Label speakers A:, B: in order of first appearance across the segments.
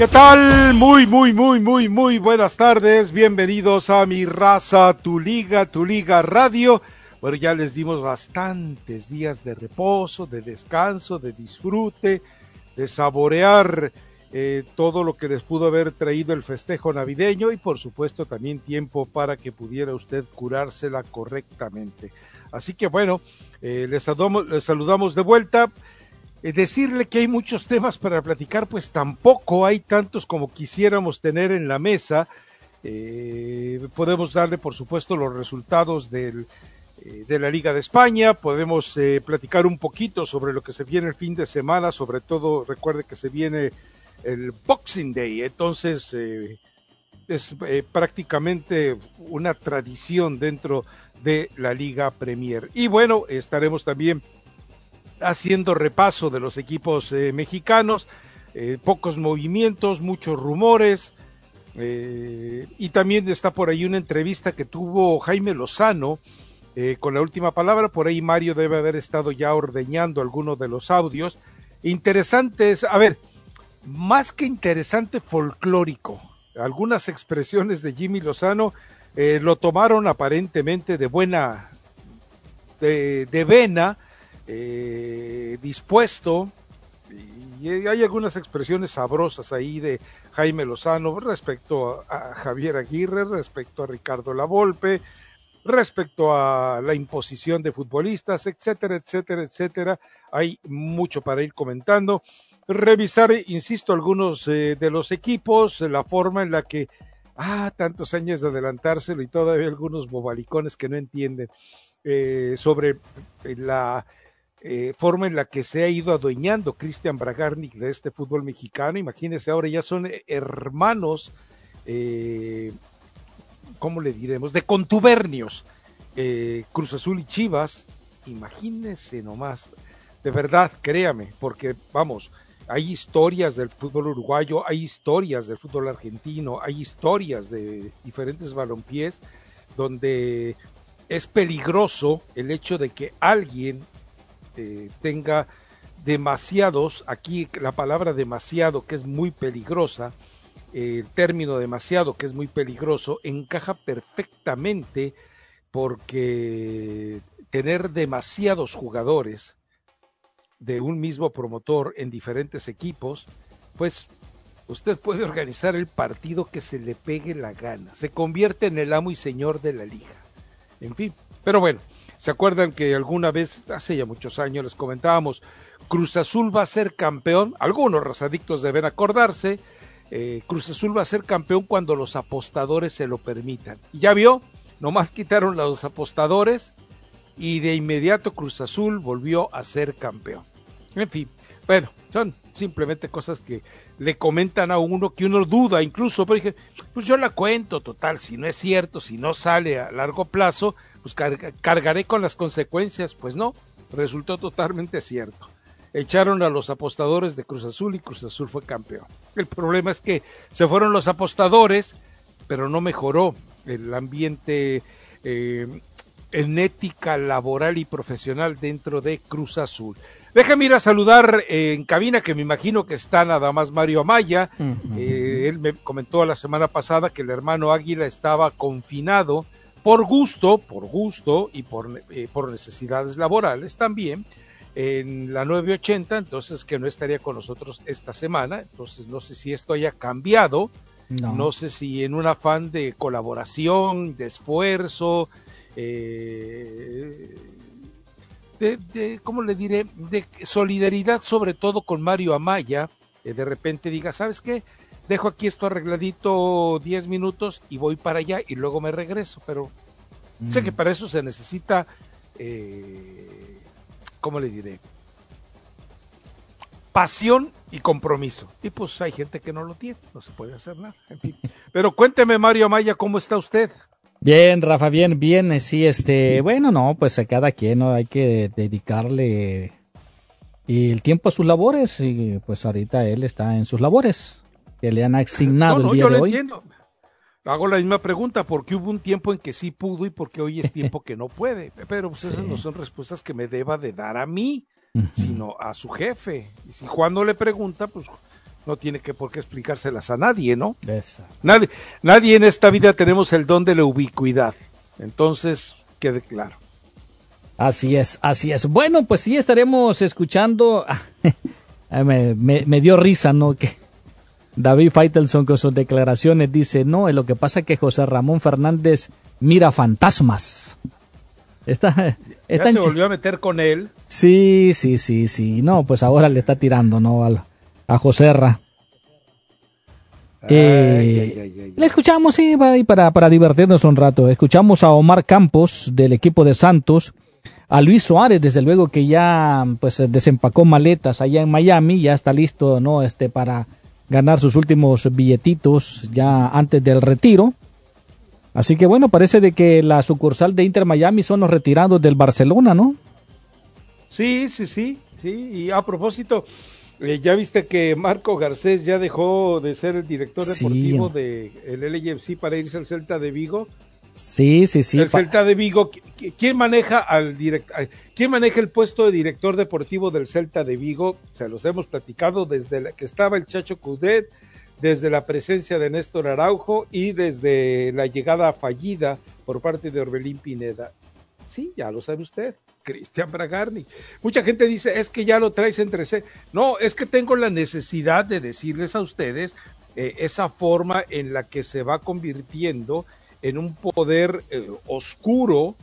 A: ¿Qué tal? Muy, muy, muy, muy, muy buenas tardes. Bienvenidos a mi raza, tu liga, tu liga radio. Bueno, ya les dimos bastantes días de reposo, de descanso, de disfrute, de saborear eh, todo lo que les pudo haber traído el festejo navideño y por supuesto también tiempo para que pudiera usted curársela correctamente. Así que bueno, eh, les, saludamos, les saludamos de vuelta. Eh, decirle que hay muchos temas para platicar, pues tampoco hay tantos como quisiéramos tener en la mesa. Eh, podemos darle, por supuesto, los resultados eh, de la Liga de España, podemos platicar un poquito sobre lo que se viene el fin de semana, sobre todo recuerde que se viene el Boxing Day, entonces es prácticamente una tradición dentro de la Liga Premier. Y bueno, estaremos también haciendo repaso de los equipos eh, mexicanos, eh, pocos movimientos, muchos rumores, eh, y también está por ahí una entrevista que tuvo Jaime Lozano con la última palabra, por ahí Mario debe haber estado ya ordeñando algunos de los audios. Interesantes, a ver, más que interesante, folclórico. Algunas expresiones de Jimmy Lozano lo tomaron aparentemente de buena, de, de vena, eh, dispuesto, y hay algunas expresiones sabrosas ahí de Jaime Lozano respecto a, Javier Aguirre, respecto a Ricardo Lavolpe, respecto a la imposición de futbolistas, etcétera, etcétera, etcétera. Hay mucho para ir comentando. Revisar, insisto, algunos eh, de los equipos, la forma en la que, ah, tantos años de adelantárselo y todavía algunos bobalicones que no entienden eh, sobre la eh, forma en la que se ha ido adueñando Cristian Bragarnik de este fútbol mexicano. Imagínense, ahora ya son hermanos, eh, ¿cómo le diremos? De contubernios. Eh, Cruz Azul y Chivas, imagínense nomás. De verdad, créame, porque vamos, hay historias del fútbol uruguayo, hay historias del fútbol argentino, hay historias de diferentes balompiés donde es peligroso el hecho de que alguien eh, tenga demasiados, aquí la palabra demasiado que es muy peligrosa, el término demasiado que es muy peligroso, encaja perfectamente porque tener demasiados jugadores de un mismo promotor en diferentes equipos, pues usted puede organizar el partido que se le pegue la gana, se convierte en el amo y señor de la liga. En fin, pero bueno, ¿Se acuerdan que alguna vez, hace ya muchos años, les comentábamos, Cruz Azul va a ser campeón? Algunos razadictos deben acordarse. Eh, Cruz Azul va a ser campeón cuando los apostadores se lo permitan. Y ya vio, nomás quitaron los apostadores y de inmediato Cruz Azul volvió a ser campeón. En fin, bueno, son simplemente cosas que le comentan a uno que uno duda incluso, pero dije, pues yo la cuento, total, si no es cierto, si no sale a largo plazo, pues cargaré con las consecuencias. Pues no, resultó totalmente cierto. Echaron a los apostadores de Cruz Azul y Cruz Azul fue campeón. El problema es que se fueron los apostadores, pero no mejoró el ambiente eh, en ética laboral y profesional dentro de Cruz Azul. Déjame ir a saludar eh, en cabina, que me imagino que está nada más Mario Amaya. Eh, él me comentó la semana pasada que el hermano Águila estaba confinado por gusto, por gusto y por, eh, por necesidades laborales también. en la 980, entonces que no estaría con nosotros esta semana. Entonces no sé si esto haya cambiado. No, sé si en un afán de colaboración, de esfuerzo, eh, de, ¿cómo le diré? De solidaridad sobre todo con Mario Amaya, eh, de repente diga, ¿sabes qué? Dejo aquí esto arregladito 10 minutos y voy para allá y luego me regreso, pero sé que mm. para eso se necesita, eh, ¿cómo le diré? Pasión y compromiso. Y pues hay gente que no lo tiene, no se puede hacer nada. En fin. Pero cuénteme, Mario Amaya, ¿cómo está usted?
B: Bien, Rafa, bien, bien. Eh, sí, este, bueno, no, pues a cada quien ¿no? hay que dedicarle el tiempo a sus labores y pues ahorita él está en sus labores que le han asignado el día de hoy. Entiendo.
A: Hago la misma pregunta, porque hubo un tiempo en que sí pudo y porque hoy es tiempo que no puede. Pero pues, esas no son respuestas que me deba de dar a mí sino a su jefe. Y si Juan no le pregunta, pues no tiene que por qué explicárselas a nadie, ¿no? Nadie, nadie en esta vida tenemos el don de la ubicuidad. Entonces, quede claro.
B: Así es, así es. Bueno, pues sí estaremos escuchando. me, me, dio risa, ¿no? Que David Feitelson con sus declaraciones dice, no, lo que pasa es que José Ramón Fernández mira fantasmas.
A: Está, está se volvió a meter con él.
B: Sí, sí, sí, sí. No, pues ahora le está tirando, ¿no? A, a Joserra. Eh, le escuchamos, sí, para, para divertirnos un rato. Escuchamos a Omar Campos del equipo de Santos, a Luis Suárez, desde luego que ya pues desempacó maletas allá en Miami, ya está listo, ¿no? Este para ganar sus últimos billetitos ya antes del retiro. Así que bueno, parece de que la sucursal de Inter Miami son los retirados del Barcelona, ¿no?
A: Sí, sí, sí, sí. Y a propósito, eh, ya viste que Marco Garcés ya dejó de ser el director deportivo del de LFC para irse al Celta de Vigo.
B: Sí, sí, sí.
A: El Celta de Vigo, ¿quién maneja al quién maneja el puesto de director deportivo del Celta de Vigo? Se los hemos platicado desde que estaba el Chacho Cudet, desde la presencia de Néstor Araujo y desde la llegada fallida por parte de Orbelín Pineda. Sí, ya lo sabe usted. Cristian Bragarni. Mucha gente dice, es que ya lo traes entre sí. No, es que tengo la necesidad de decirles a ustedes eh, esa forma en la que se va convirtiendo en un poder eh, oscuro,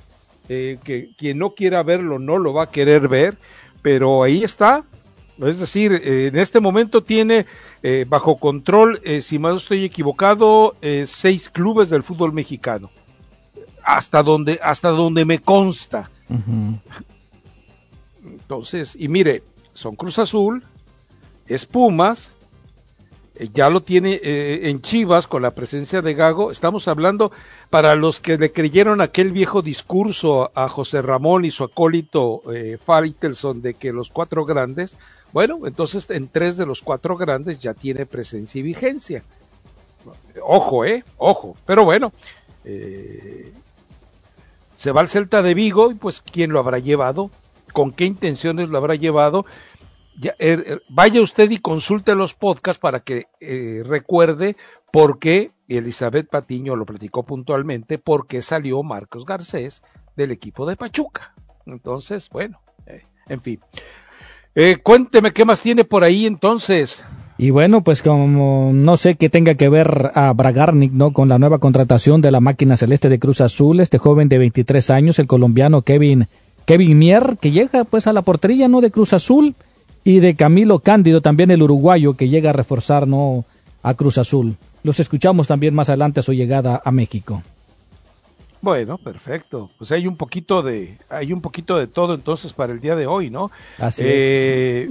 A: eh, que quien no quiera verlo no lo va a querer ver, pero ahí está. Es decir, en este momento tiene bajo control, si no estoy equivocado, seis clubes del fútbol mexicano. Hasta donde, hasta donde me consta. Entonces, y mire, son Cruz Azul, Espumas, eh, ya lo tiene eh, en Chivas con la presencia de Gago. Estamos hablando para los que le creyeron aquel viejo discurso a José Ramón y su acólito eh, Faitelson de que los cuatro grandes, bueno, entonces en tres de los cuatro grandes ya tiene presencia y vigencia. Ojo, eh, ojo, pero bueno, eh, se va al Celta de Vigo y pues quién lo habrá llevado, con qué intenciones lo habrá llevado. Er, er, vaya usted y consulte los podcasts para que eh, recuerde por qué Elizabeth Patiño lo platicó puntualmente, por qué salió Marcos Garcés del equipo de Pachuca. Entonces, bueno, eh, en fin. Eh, cuénteme qué más tiene por ahí entonces.
B: Y bueno, pues como no sé qué tenga que ver a Bragarnik, ¿no? Con la nueva contratación de la máquina celeste de Cruz Azul, este joven de 23 años, el colombiano Kevin, Kevin Mier, que llega pues a la portería, ¿no? De Cruz Azul y de Camilo Cándido, también el uruguayo, que llega a reforzar, ¿no? A Cruz Azul. Los escuchamos también más adelante a su llegada a México.
A: Bueno, perfecto. Pues hay un poquito de, hay un poquito de todo entonces para el día de hoy, ¿no?
B: Así es.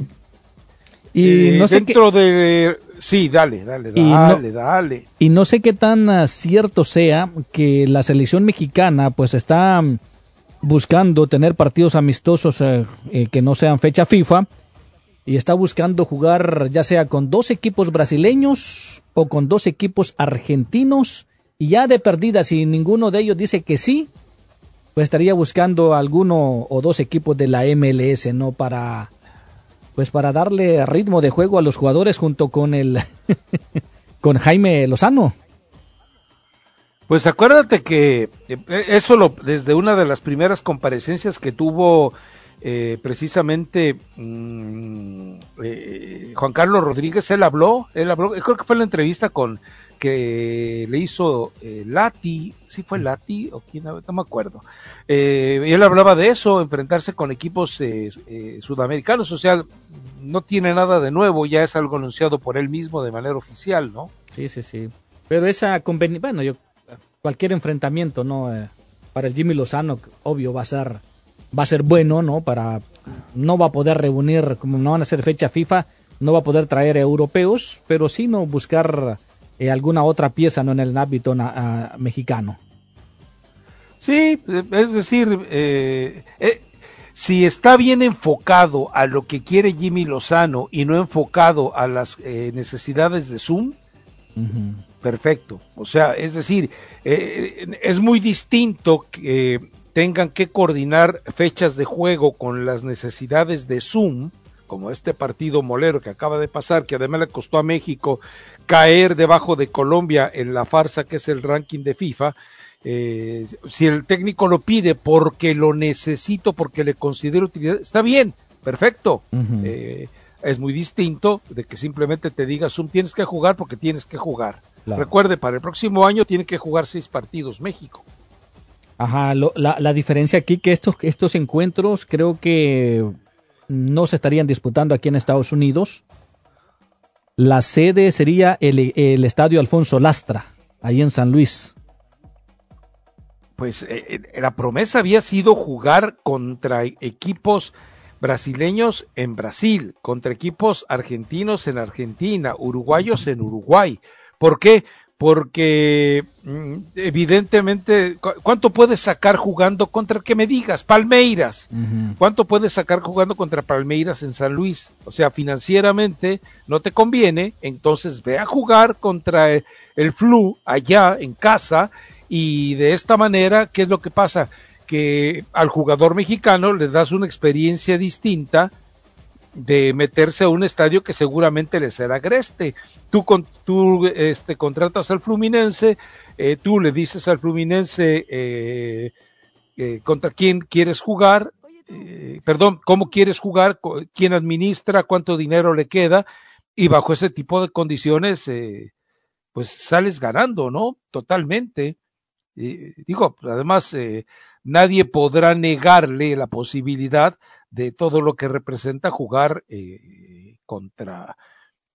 A: Y eh, no sé dentro de... Sí, dale, dale, dale, dale.
B: Y no sé qué tan ah, cierto sea que la selección mexicana pues está mm, buscando tener partidos amistosos eh, eh, que no sean fecha FIFA y está buscando jugar ya sea con dos equipos brasileños o con dos equipos argentinos y ya de perdida si ninguno de ellos dice que sí, pues estaría buscando alguno o dos equipos de la MLS, ¿no? Para pues para darle ritmo de juego a los jugadores junto con el con Jaime Lozano.
A: Pues acuérdate que eh, eso lo, desde una de las primeras comparecencias que tuvo eh, precisamente mm, eh, Juan Carlos Rodríguez, él habló, él habló, creo que fue la entrevista con que le hizo eh, Lati, sí fue Lati o quién, no me acuerdo. Eh, él hablaba de eso, enfrentarse con equipos eh, sudamericanos, o sea, no tiene nada de nuevo, ya es algo anunciado por él mismo de manera oficial, ¿no?
B: Sí, sí, sí. Pero esa bueno, yo cualquier enfrentamiento, ¿no? para el Jimmy Lozano, obvio va a ser va a ser bueno, ¿no? Para no va a poder reunir, como no van a ser fecha FIFA, no va a poder traer europeos, pero sí no buscar eh, alguna otra pieza no en el ámbito mexicano.
A: Sí, es decir, eh, eh, si está bien enfocado a lo que quiere Jimmy Lozano y no enfocado a las necesidades de Zoom, perfecto. O sea, es decir, es muy distinto que tengan que coordinar fechas de juego con las necesidades de Zoom como este partido molero que acaba de pasar, que además le costó a México caer debajo de Colombia en la farsa que es el ranking de FIFA, eh, si el técnico lo pide porque lo necesito, porque le considero utilidad, está bien, perfecto. Eh, es muy distinto de que simplemente te diga Zoom, tienes que jugar porque tienes que jugar. Recuerde, para el próximo año tiene que jugar seis partidos México.
B: Ajá, la, la, diferencia aquí que estos, estos encuentros creo que no se estarían disputando aquí en Estados Unidos. La sede sería el, Estadio Alfonso Lastra, ahí en San Luis.
A: Pues eh, eh, la promesa había sido jugar contra equipos brasileños en Brasil, contra equipos argentinos en Argentina, uruguayos en Uruguay. ¿Por qué? Porque mm, evidentemente, ¿cuánto puedes sacar jugando contra que me digas? Palmeiras. ¿Cuánto puedes sacar jugando contra Palmeiras en San Luis? O sea, financieramente no te conviene, entonces ve a jugar contra el Flu allá en casa y de esta manera, ¿qué es lo que pasa? Que al jugador mexicano le das una experiencia distinta de meterse a un estadio que seguramente le será agreste. Tú, con, tú este, contratas al Fluminense, eh, tú le dices al Fluminense eh, eh, contra quién quieres jugar, perdón, cómo quieres jugar, quién administra, cuánto dinero le queda, y bajo ese tipo de condiciones, pues sales ganando, ¿no? Totalmente. digo, además, nadie podrá negarle la posibilidad de todo lo que representa jugar eh, contra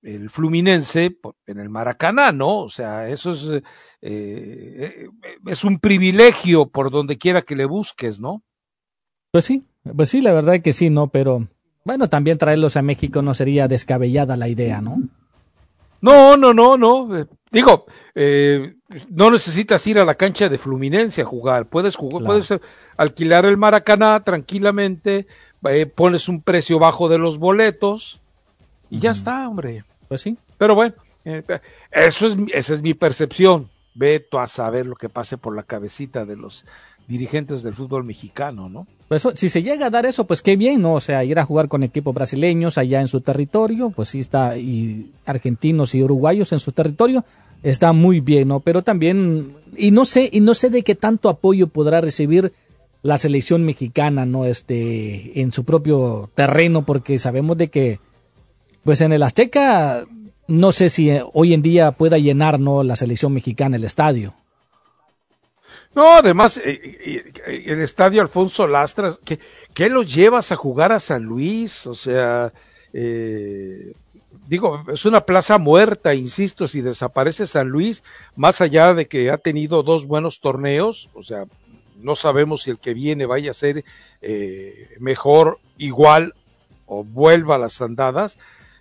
A: el Fluminense en el Maracaná, ¿no? O sea, eso es, eh, eh, es un privilegio por donde quiera que le busques, ¿no?
B: Pues sí, pues sí, la verdad que sí, ¿no? Pero bueno, también traerlos a México no sería descabellada la idea, ¿no?
A: No, no, no, no. Digo, no necesitas ir a la cancha de Fluminense a jugar. Puedes jugar, puedes alquilar el Maracaná tranquilamente, eh, pones un precio bajo de los boletos y ya está, hombre.
B: Pues sí.
A: Pero bueno, eh, eso es, esa es mi percepción. Veto a saber lo que pase por la cabecita de los dirigentes del fútbol mexicano, ¿no?
B: Pues si se llega a dar eso, pues qué bien, ¿no? O sea, ir a jugar con equipos brasileños allá en su territorio, pues sí está, y argentinos y uruguayos en su territorio, está muy bien, ¿no? Pero también, y no sé, y no sé de qué tanto apoyo podrá recibir la selección mexicana, ¿no? Este, en su propio terreno, porque sabemos de que, pues en el Azteca, no sé si hoy en día pueda llenar, ¿no? La selección mexicana el estadio.
A: No, además, eh, eh, el estadio Alfonso Lastras, ¿qué, ¿qué, lo llevas a jugar a San Luis? O sea, eh, digo, es una plaza muerta, insisto, si desaparece San Luis, más allá de que ha tenido dos buenos torneos, o sea, no sabemos si el que viene vaya a ser eh, mejor, igual o vuelva a las andadas.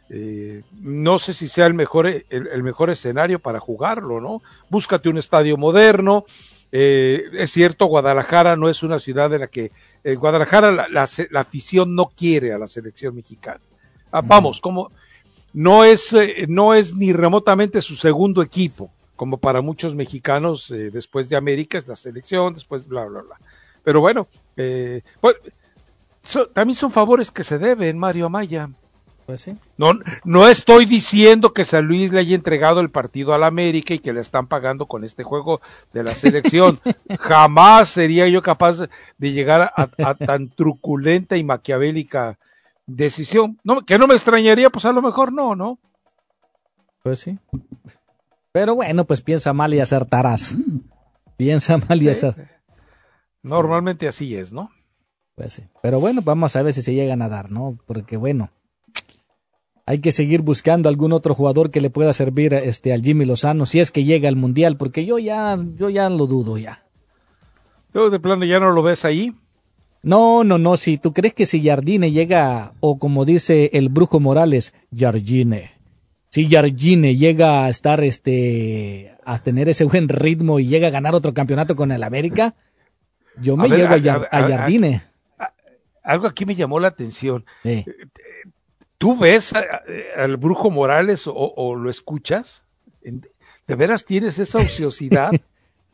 A: Eh, no sé si sea el mejor, el, mejor escenario para jugarlo, ¿no? Búscate un estadio moderno. Eh, es cierto, Guadalajara no es una ciudad en la que en Guadalajara la, la, afición no quiere a la selección mexicana. Ah, vamos, como no es, no es ni remotamente su segundo equipo como para muchos mexicanos eh, después de América es la selección, después bla, bla, bla. Pero bueno, eh, también son favores que se deben, Mario Amaya.
B: Pues sí.
A: No, no estoy diciendo que San Luis le haya entregado el partido al América y que le están pagando con este juego de la selección. Jamás sería yo capaz de llegar a, tan truculenta y maquiavélica decisión. No, que no me extrañaría, pues a lo mejor no, ¿no?
B: Pues sí. Pero bueno, pues piensa mal y acertarás. Piensa mal y acertarás.
A: Normalmente así es, ¿no?
B: Pues sí. Pero bueno, vamos a ver si se llegan a dar, ¿no? Porque bueno, hay que seguir buscando algún otro jugador que le pueda servir este al Jimmy Lozano si es que llega al mundial, porque yo ya yo ya lo dudo ya.
A: ¿Tú de plano ya no lo ves ahí?
B: No, no, no, si tú crees que si Jardine llega o como dice el brujo Morales, Jardine. Si Jardine llega a estar este a tener ese buen ritmo y llega a ganar otro campeonato con el América, yo me llevo a, Jardine.
A: algo aquí me llamó la atención. ¿Tú ves al Brujo Morales o, lo escuchas? ¿De veras tienes esa ociosidad?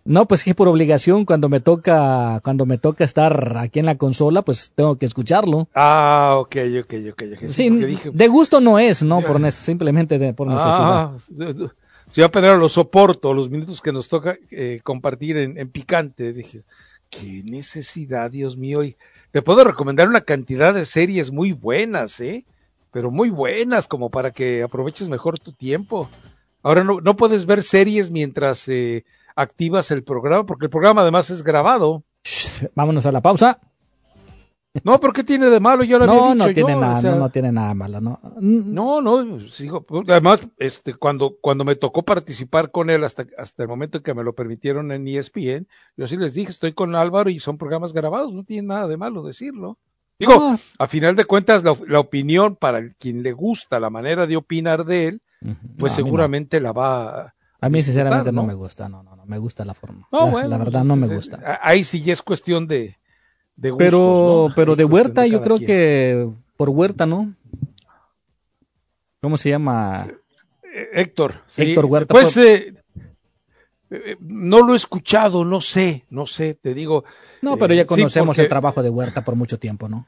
B: no, pues que por obligación cuando me toca cuando me toca estar aquí en la consola, pues tengo que escucharlo.
A: Ah, ok, ok, ok.
B: Sí, de gusto no es, no por simplemente por necesidad. Ah,
A: si yo apenas lo soporto, los minutos que nos toca eh, compartir en, en, picante, dije, qué necesidad, Dios mío. Y te puedo recomendar una cantidad de series muy buenas, ¿eh? pero muy buenas como para que aproveches mejor tu tiempo. Ahora no, no puedes ver series mientras eh, activas el programa, porque el programa además es grabado.
B: vámonos a la pausa.
A: No, ¿por qué tiene de malo? Yo lo
B: no,
A: no
B: tiene nada, no, no, tiene nada malo, no.
A: No, no, sigo, además, este, cuando, cuando me tocó participar con él hasta, hasta el momento en que me lo permitieron en ESPN, yo sí les dije, estoy con Álvaro y son programas grabados, no tiene nada de malo decirlo. Digo, a final de cuentas, la, opinión para quien le gusta la manera de opinar de él, pues seguramente la va
B: a. A mí, sinceramente, ¿no? me gusta, no, no, no, me gusta la forma. la, verdad, no me pues, gusta.
A: Ahí sí ya es cuestión de, de
B: gustos, Pero, pero de Huerta, yo creo que por Huerta, ¿no? ¿Cómo se llama?
A: Eh, Héctor.
B: Héctor Huerta.
A: Pues, eh, eh, no lo he escuchado, no sé, no sé, te digo.
B: No, pero ya eh, conocemos el trabajo de Huerta por mucho tiempo, ¿no?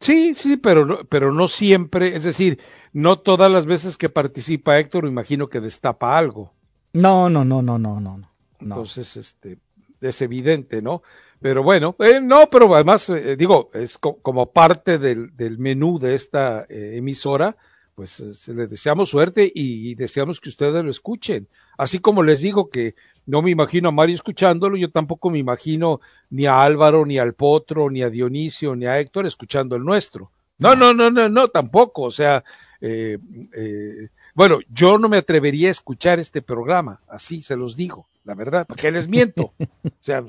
A: Sí, sí, pero, pero no siempre, es decir, no todas las veces que participa Héctor, imagino que destapa algo.
B: No, no, no, no, no, no.
A: Entonces, este, es evidente, ¿no? Pero bueno, eh, no, pero además, digo, es como parte del, del, menú de esta emisora, pues le deseamos suerte y deseamos que ustedes lo escuchen. Así como les digo que no me imagino a Mario escuchándolo, yo tampoco me imagino ni a Álvaro, ni al Potro, ni a Dionisio, ni a Héctor escuchando el nuestro. No, no, no, no, no, tampoco. O sea, eh, eh, bueno, yo no me atrevería a escuchar este programa, así se los digo, la verdad, porque les miento. o sea,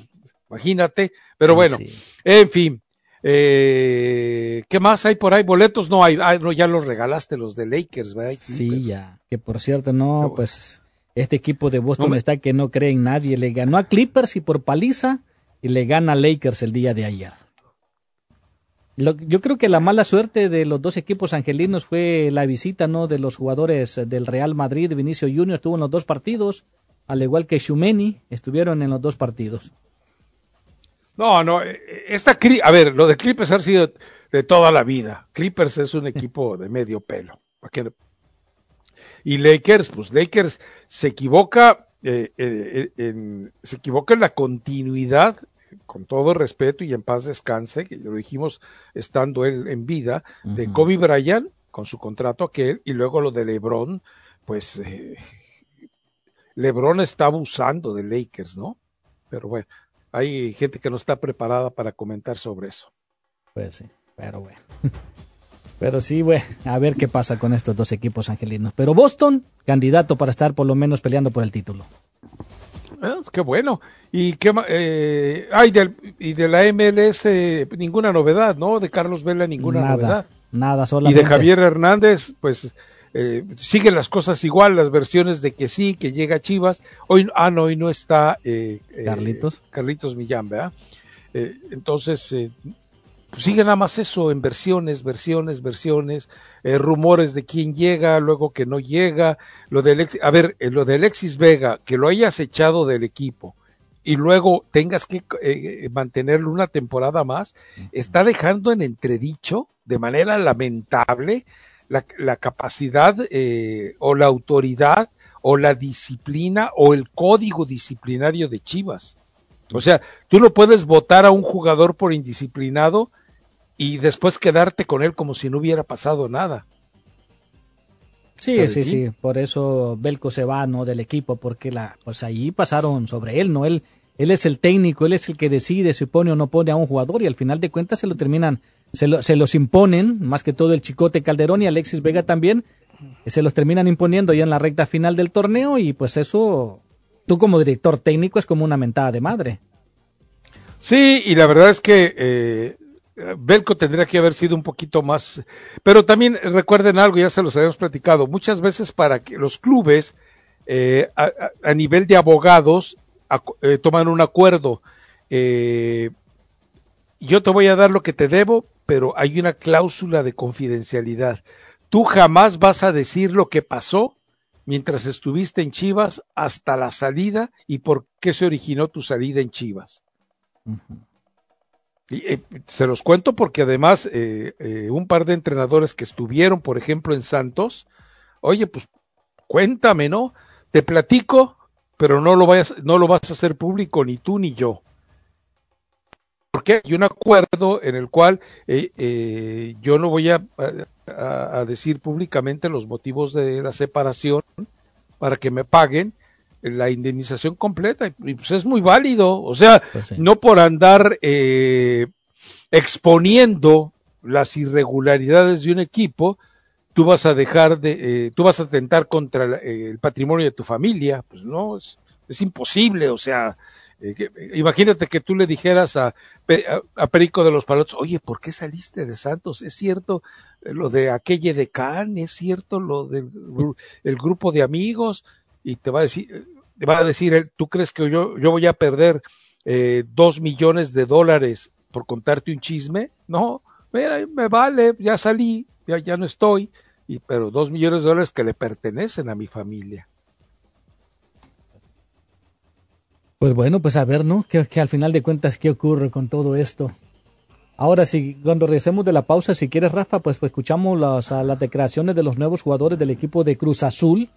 A: imagínate, pero bueno, en fin. Eh, ¿Qué más hay por ahí? Boletos no hay. Ah, no, ya los regalaste los de Lakers, ¿verdad?
B: Sí, ya. Que por cierto, no, pues este equipo de Boston está que no cree en nadie. Le ganó a Clippers y por paliza y le gana a Lakers el día de ayer. Yo creo que la mala suerte de los dos equipos angelinos fue la visita no de los jugadores del Real Madrid. Vinicio Junior estuvo en los dos partidos, al igual que Shumeni estuvieron en los dos partidos.
A: No, no, eh, esta a ver, lo de Clippers ha sido de toda la vida. Clippers es un equipo de medio pelo. Y Lakers, pues Lakers se equivoca, eh, eh, en, se equivoca en la continuidad, con todo respeto y en paz descanse, que lo dijimos estando él en vida, de Kobe Bryant con su contrato aquel, y luego lo de LeBron, pues eh, LeBron está abusando de Lakers, ¿no? Pero bueno, hay gente que no está preparada para comentar sobre eso.
B: Pues sí, pero bueno. Pero sí, güey, a ver qué pasa con estos dos equipos angelinos. Pero Boston, candidato para estar por lo menos peleando por el título.
A: Ah, qué bueno. Y qué eh, ay, y de la MLS ninguna novedad, ¿no? De Carlos Vela ninguna novedad.
B: Nada, solamente.
A: Y de Javier Hernández, pues eh, siguen las cosas igual, las versiones de que sí, que llega Chivas. Hoy, ah, no, hoy no está eh,
B: eh Carlitos.
A: Carlitos Millán, ¿verdad? Eh, entonces, pues sigue nada más eso, en versiones, versiones, versiones, eh, rumores de quién llega, luego que no llega, lo de Alexis, a ver, eh, lo de Alexis Vega, que lo hayas echado del equipo y luego tengas que eh, mantenerlo una temporada más, está dejando en entredicho de manera lamentable la, capacidad eh, o la autoridad o la disciplina o el código disciplinario de Chivas. O sea, tú no puedes votar a un jugador por indisciplinado y después quedarte con él como si no hubiera pasado nada.
B: Sí, sí, sí, por eso Belco se va, ¿no? Del equipo, porque la, pues ahí pasaron sobre él, ¿no? Él, él es el técnico, él es el que decide si pone o no pone a un jugador y al final de cuentas se lo terminan, se, lo, se los imponen, más que todo el Chicote Calderón y Alexis Vega también, se los terminan imponiendo ya en la recta final del torneo y pues eso, tú como director técnico es como una mentada de madre.
A: Sí, y la verdad es que eh, Belco tendría que haber sido un poquito más, pero también recuerden algo, ya se los habíamos platicado, muchas veces para que los clubes eh, a, nivel de abogados eh, toman un acuerdo. Eh, yo te voy a dar lo que te debo, pero hay una cláusula de confidencialidad. Tú jamás vas a decir lo que pasó mientras estuviste en Chivas hasta la salida y por qué se originó tu salida en Chivas. Y, eh, se los cuento porque además eh, eh, un par de entrenadores que estuvieron, por ejemplo, en Santos, oye, pues cuéntame, ¿no? Te platico, pero no lo, vayas, no lo vas a hacer público ni tú ni yo. Porque hay un acuerdo en el cual yo no voy a, a, decir públicamente los motivos de la separación para que me paguen la indemnización completa y pues es muy válido, o sea, pues no por andar eh, exponiendo las irregularidades de un equipo, tú vas a dejar de, eh, tú vas a atentar contra eh, el patrimonio de tu familia, pues no, es, es imposible, o sea, imagínate que tú le dijeras a, a, Perico de los Palotes, oye, ¿por qué saliste de Santos? ¿Es cierto lo de aquella de Can? ¿Es cierto lo del el grupo de amigos? Y te va a decir, va a decir, ¿tú crees que yo, yo voy a perder eh, dos millones de dólares por contarte un chisme? No, mira, me vale, ya salí, ya, ya no estoy, y, pero dos millones de dólares que le pertenecen a mi familia.
B: Pues bueno, pues a ver, ¿no? Que, que al final de cuentas, ¿qué ocurre con todo esto? Ahora, si cuando regresemos de la pausa, si quieres, Rafa, pues, pues escuchamos las, las declaraciones de los nuevos jugadores del equipo de Cruz Azul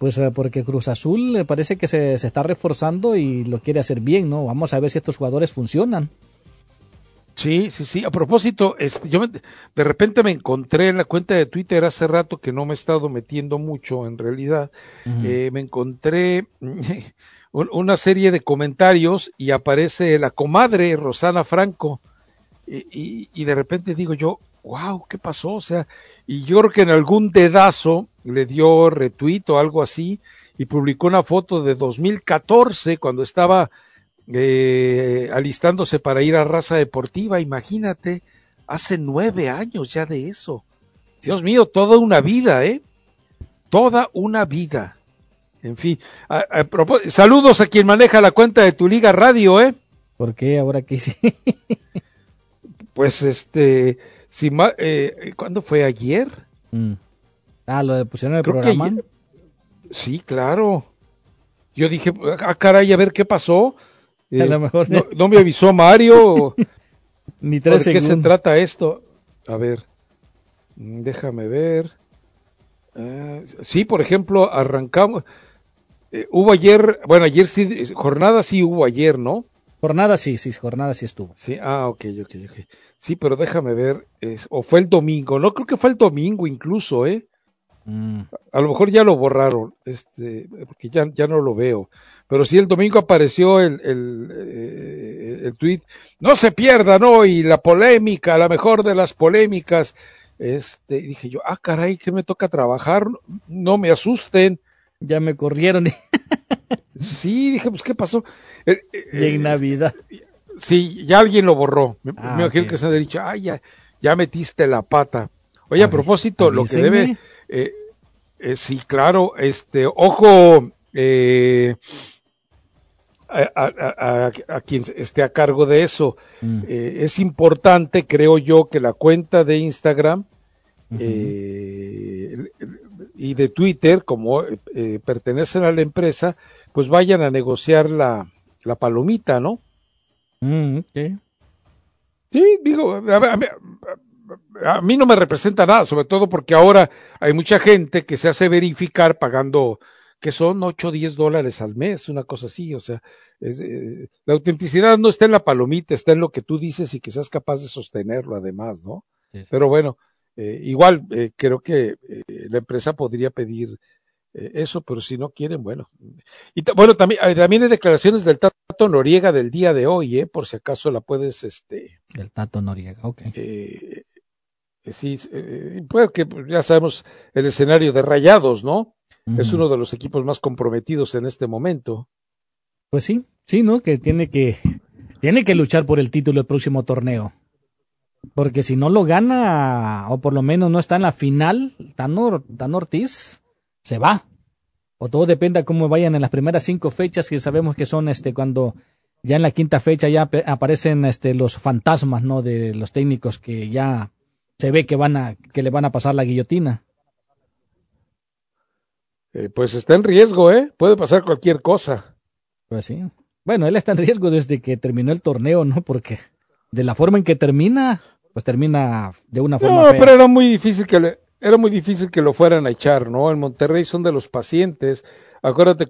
B: pues eh, porque Cruz Azul le parece que se, está reforzando y lo quiere hacer bien, ¿no? Vamos a ver si estos jugadores funcionan.
A: Sí, sí, sí. A propósito, este, yo de repente me encontré en la cuenta de Twitter hace rato que no me he estado metiendo mucho, en realidad. Eh, me encontré una serie de comentarios y aparece la comadre Rosana Franco. Y, y, de repente digo yo, wow, ¿qué pasó? O sea, y yo creo que en algún dedazo le dio retweet o algo así y publicó una foto de 2014 cuando estaba eh, alistándose para ir a raza deportiva, imagínate, hace nueve años ya de eso. Dios mío, toda una vida, ¿eh? Toda una vida. En fin, saludos a quien maneja la cuenta de tu liga radio, ¿eh?
B: ¿Por qué ahora qué sí?
A: pues este, si eh, ¿cuándo fue ayer? Mm.
B: Ah, lo de pusieron el programa.
A: sí, claro. Yo dije, ah, caray, a ver qué pasó. a lo eh, mejor no, me avisó Mario.
B: Ni tres
A: ¿De qué se trata esto? A ver, mm, déjame ver. Ah, sí, por ejemplo, arrancamos. Eh, hubo ayer, bueno, ayer sí, jornada sí hubo ayer, ¿no?
B: Jornada sí, sí, jornada sí estuvo.
A: Sí, ah, ok, ok, ok. Sí, pero déjame ver, o fue el domingo, no creo que fue el domingo incluso, ¿eh? Mm. A lo mejor ya lo borraron, este, porque ya, ya no lo veo. Pero sí el domingo apareció el, el, eh, el tweet, no se pierda, ¿no? Y la polémica, la mejor de las polémicas. Este, dije yo, ah, caray, que me toca trabajar, no me asusten.
B: Ya me corrieron.
A: sí, dije, pues, ¿qué pasó?
B: Eh, eh, y en Navidad.
A: Sí, ya alguien lo borró. Me, ah, imagino que se ha dicho, ay, ya, ya metiste la pata. Oye, a, propósito, lo que debe, eh, eh, sí, claro, este, ojo, eh, a, quien esté a cargo de eso. Mm. es importante, creo yo, que la cuenta de Instagram y de Twitter, como pertenecen a la empresa, pues vayan a negociar la, la palomita, ¿no?
B: Mm,
A: Sí, digo, a, a mí no me representa nada, sobre todo porque ahora hay mucha gente que se hace verificar pagando que son 8 o 10 dólares al mes, una cosa así, o sea, eh, la autenticidad no está en la palomita, está en lo que tú dices y que seas capaz de sostenerlo además, ¿no? Pero bueno, eh, igual eh, creo que la empresa podría pedir eso, pero si no quieren, bueno. Y bueno, también, también hay declaraciones del Tato Noriega del día de hoy, ¿eh? por si acaso la puedes, este.
B: El Tato Noriega, ok.
A: Sí, pues que ya sabemos el escenario de rayados, ¿no? Es uno de los equipos más comprometidos en este momento.
B: Pues sí, sí, ¿no? Que tiene que, tiene que luchar por el título el próximo torneo. Porque si no lo gana, o por lo menos no está en la final, Dan, Ortiz se va. O todo depende de cómo vayan en las primeras cinco fechas, que sabemos que son este cuando ya en la quinta fecha ya aparecen este los fantasmas, ¿no? De los técnicos que ya se ve que van a, que le van a pasar la guillotina.
A: Eh, pues está en riesgo, ¿eh? Puede pasar cualquier cosa.
B: Pues sí. Bueno, él está en riesgo desde que terminó el torneo, ¿no? Porque de la forma en que termina, pues termina de una forma.
A: No, pero era muy difícil que era muy difícil que lo fueran a echar, ¿no? En Monterrey son de los pacientes. Acuérdate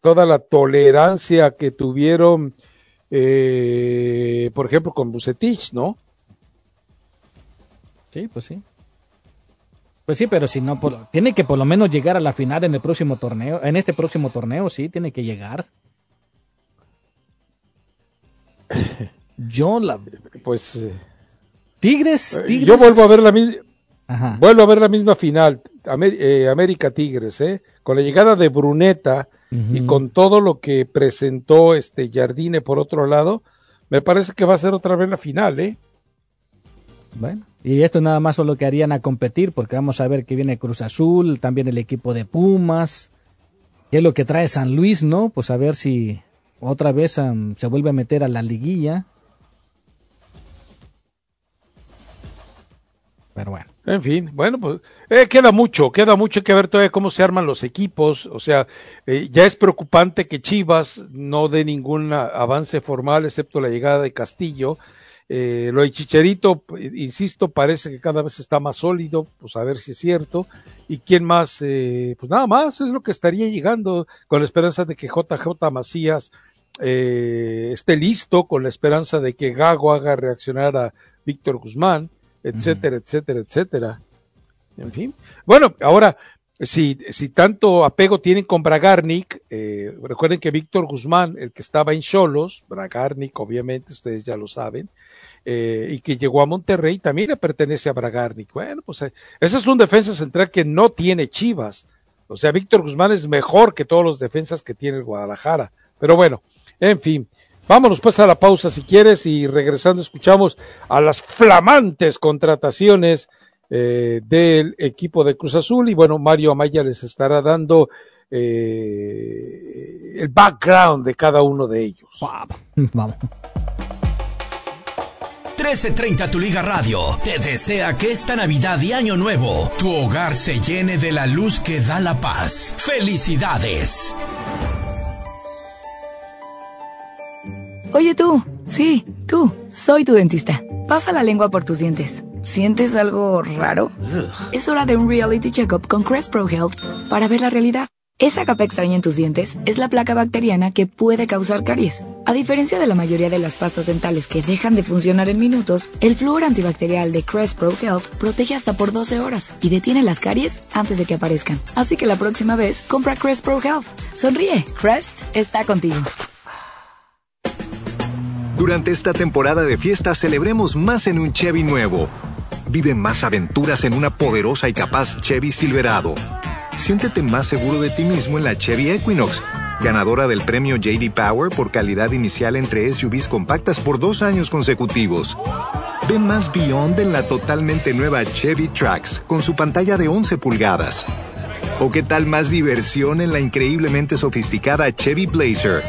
A: toda la tolerancia que tuvieron, eh, por ejemplo, con Bucetich, ¿no?
B: Sí, pues sí. Pues sí, pero si no, tiene que por lo menos llegar a la final en el próximo torneo. En este próximo torneo, sí, tiene que llegar. Yo la.
A: Pues. Eh,
B: Tigres, Tigres.
A: Yo vuelvo a ver la misma. Vuelvo a ver la misma final. Eh, América Tigres, ¿eh? Con la llegada de Bruneta y con todo lo que presentó este Jardine por otro lado, me parece que va a ser otra vez la final, ¿eh?
B: Bueno, y esto nada más solo que harían a competir, porque vamos a ver que viene Cruz Azul, también el equipo de Pumas, qué es lo que trae San Luis, ¿no? Pues a ver si otra vez se vuelve a meter a la liguilla. Pero bueno.
A: En fin, bueno, pues eh, queda mucho, queda mucho que ver todavía cómo se arman los equipos. O sea, eh, ya es preocupante que Chivas no dé ningún avance formal, excepto la llegada de Castillo. Eh, lo de Chicherito, insisto, parece que cada vez está más sólido, pues a ver si es cierto. Y quién más, eh, pues nada más, es lo que estaría llegando con la esperanza de que JJ Macías eh, esté listo, con la esperanza de que Gago haga reaccionar a Víctor Guzmán, etcétera, etcétera, etcétera. En fin. Bueno, ahora, si, si tanto apego tienen con Bragarnik, eh, recuerden que Víctor Guzmán, el que estaba en Cholos, Bragarnik, obviamente, ustedes ya lo saben, eh, y que llegó a Monterrey, también le pertenece a Bragarnik. Bueno, pues eh, ese es un defensa central que no tiene Chivas. O sea, Víctor Guzmán es mejor que todos los defensas que tiene el Guadalajara. Pero bueno, en fin. Vámonos pues a la pausa si quieres y regresando escuchamos a las flamantes contrataciones eh, del equipo de Cruz Azul y bueno, Mario Amaya les estará dando eh, el background de cada uno de ellos.
B: Vamos.
C: 1330 Tu Liga Radio te desea que esta Navidad y Año Nuevo tu hogar se llene de la luz que da la paz. ¡Felicidades!
D: Oye tú, sí, tú, soy tu dentista. Pasa la lengua por tus dientes. ¿Sientes algo raro? Es hora de un reality checkup con Crest Pro Health para ver la realidad. Esa capa extraña en tus dientes es la placa bacteriana que puede causar caries. A diferencia de la mayoría de las pastas dentales que dejan de funcionar en minutos, el flúor antibacterial de Crest Pro Health protege hasta por 12 horas y detiene las caries antes de que aparezcan. Así que la próxima vez, compra Crest Pro Health. Sonríe, Crest está contigo.
E: Durante esta temporada de fiesta celebremos más en un Chevy nuevo. Vive más aventuras en una poderosa y capaz Chevy Silverado. Siéntete más seguro de ti mismo en la Chevy Equinox, ganadora del premio JD Power por calidad inicial entre SUVs compactas por dos años consecutivos. Ve más Beyond en la totalmente nueva Chevy Trax con su pantalla de 11 pulgadas. ¿O qué tal más diversión en la increíblemente sofisticada Chevy Blazer?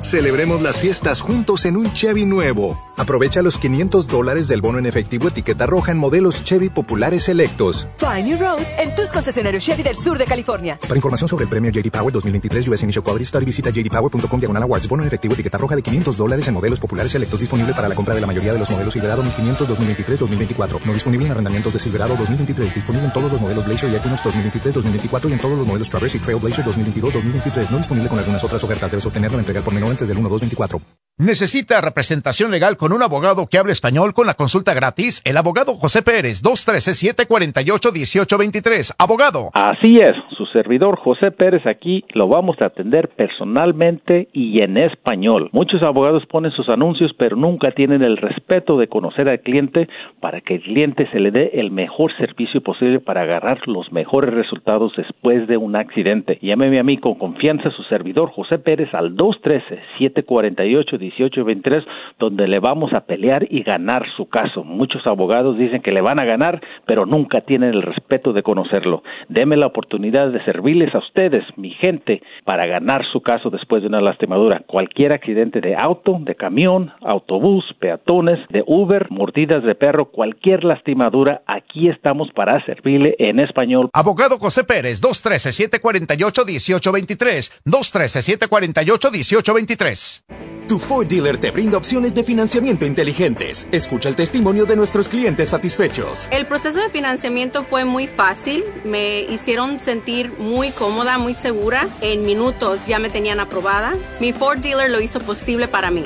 E: Celebremos las fiestas juntos en un Chevy nuevo. Aprovecha los 500 dólares del bono en efectivo etiqueta roja en modelos Chevy populares selectos.
F: Find new roads en tus concesionarios Chevy del sur de California.
E: Para información sobre el premio JD Power 2023 US Initial Study visita jdpower.com diagonal awards. Bono en efectivo etiqueta roja de 500 dólares en modelos populares selectos disponible para la compra de la mayoría de los modelos Silverado 1500 2023-2024. No disponible en arrendamientos de Silverado 2023. Disponible en todos los modelos Blazer y Equinox 2023-2024 y en todos los modelos Traverse y Trailblazer 2022-2023. No disponible con algunas otras ofertas. Debes obtenerlo en entregar por menor antes del 1-2-24.
C: ¿Necesita representación legal con un abogado que hable español con la consulta gratis? El abogado José Pérez, 213-748-1823. Abogado.
G: Así es, su servidor José Pérez aquí lo vamos a atender personalmente y en español. Muchos abogados ponen sus anuncios, pero nunca tienen el respeto de conocer al cliente para que el cliente se le dé el mejor servicio posible para agarrar los mejores resultados después de un accidente. Llámeme a mí con confianza su servidor José Pérez al 213 748 1823, donde le vamos a pelear y ganar su caso. Muchos abogados dicen que le van a ganar, pero nunca tienen el respeto de conocerlo. Deme la oportunidad de servirles a ustedes, mi gente, para ganar su caso después de una lastimadura. Cualquier accidente de auto, de camión, autobús, peatones, de Uber, mordidas de perro, cualquier lastimadura, aquí estamos para servirle en español.
C: Abogado José Pérez, 213-748-1823. 213-748-1823.
H: Tu Ford dealer te brinda opciones de financiamiento inteligentes. Escucha el testimonio de nuestros clientes satisfechos.
I: El proceso de financiamiento fue muy fácil. Me hicieron sentir muy cómoda, muy segura. En minutos ya me tenían aprobada. Mi Ford dealer lo hizo posible para mí.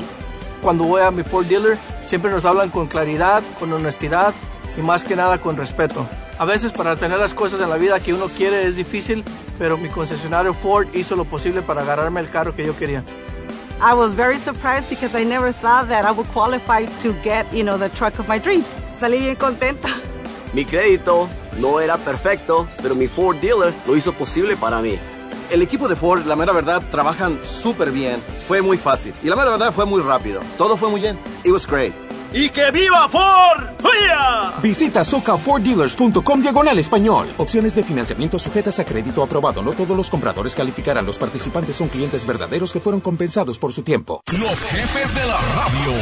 J: Cuando voy a mi Ford dealer, siempre nos hablan con claridad, con honestidad y más que nada con respeto. A veces para tener las cosas en la vida que uno quiere es difícil, pero mi concesionario Ford hizo lo posible para agarrarme el carro que yo quería.
K: I was very surprised because I never thought that I would qualify to get, you know, the truck of my dreams. Salí bien contenta.
L: Mi crédito no era perfecto, pero mi Ford dealer lo hizo posible para mí.
M: El equipo de Ford, la mera verdad, trabajan súper bien. Fue muy fácil. Y la mera verdad fue muy rápido. Todo fue muy bien. It was great.
N: ¡Y que viva Ford! ¡Huya!
H: Visita socaforddealers.com diagonal español. Opciones de financiamiento sujetas a crédito aprobado. No todos los compradores calificarán. Los participantes son clientes verdaderos que fueron compensados por su tiempo.
C: Los jefes de la radio.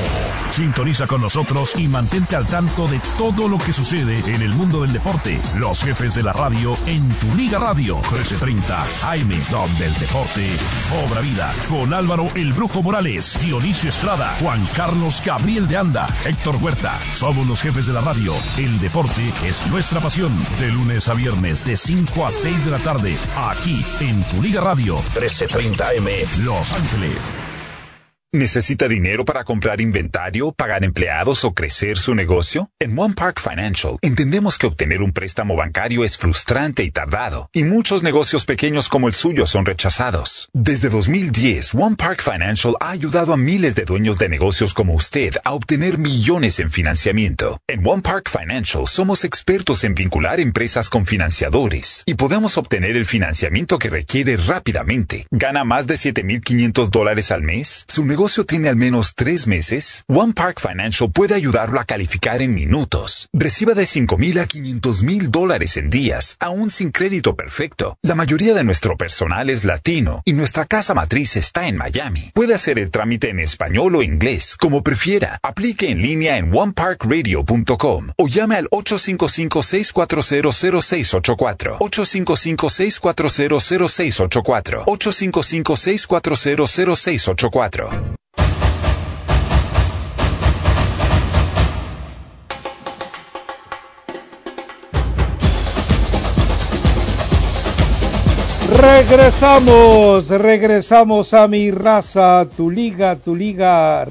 C: Sintoniza con nosotros y mantente al tanto de todo lo que sucede en el mundo del deporte. Los jefes de la radio en tu Liga Radio 1330 AM, donde el deporte obra vida. Con Álvaro El Brujo Morales, Dionisio Estrada, Juan Carlos Gabriel de Anda. Héctor Huerta. Somos los jefes de la radio. El deporte es nuestra pasión. De lunes a viernes, de 5 a 6 de la tarde, aquí en Tu Liga Radio, 1330M, Los Ángeles.
O: ¿Necesita dinero para comprar inventario, pagar empleados o crecer su negocio? En One Park Financial entendemos que obtener un préstamo bancario es frustrante y tardado, y muchos negocios pequeños como el suyo son rechazados. Desde 2010, One Park Financial ha ayudado a miles de dueños de negocios como usted a obtener millones en financiamiento. En One Park Financial somos expertos en vincular empresas con financiadores y podemos obtener el financiamiento que requiere rápidamente. ¿Gana más de 7.500 dólares al mes? ¿Su negocio tiene al menos tres meses? One Park Financial puede ayudarlo a calificar en minutos. Reciba de 5.000 a 500.000 dólares en días, aún sin crédito perfecto. La mayoría de nuestro personal es latino y nuestra casa matriz está en Miami. Puede hacer el trámite en español o inglés, como prefiera. Aplique en línea en oneparkradio.com o llame al 855-640-0684. 855-640-0684. 855-640-0684.
A: Regresamos, regresamos a mi raza, tu liga, tu liga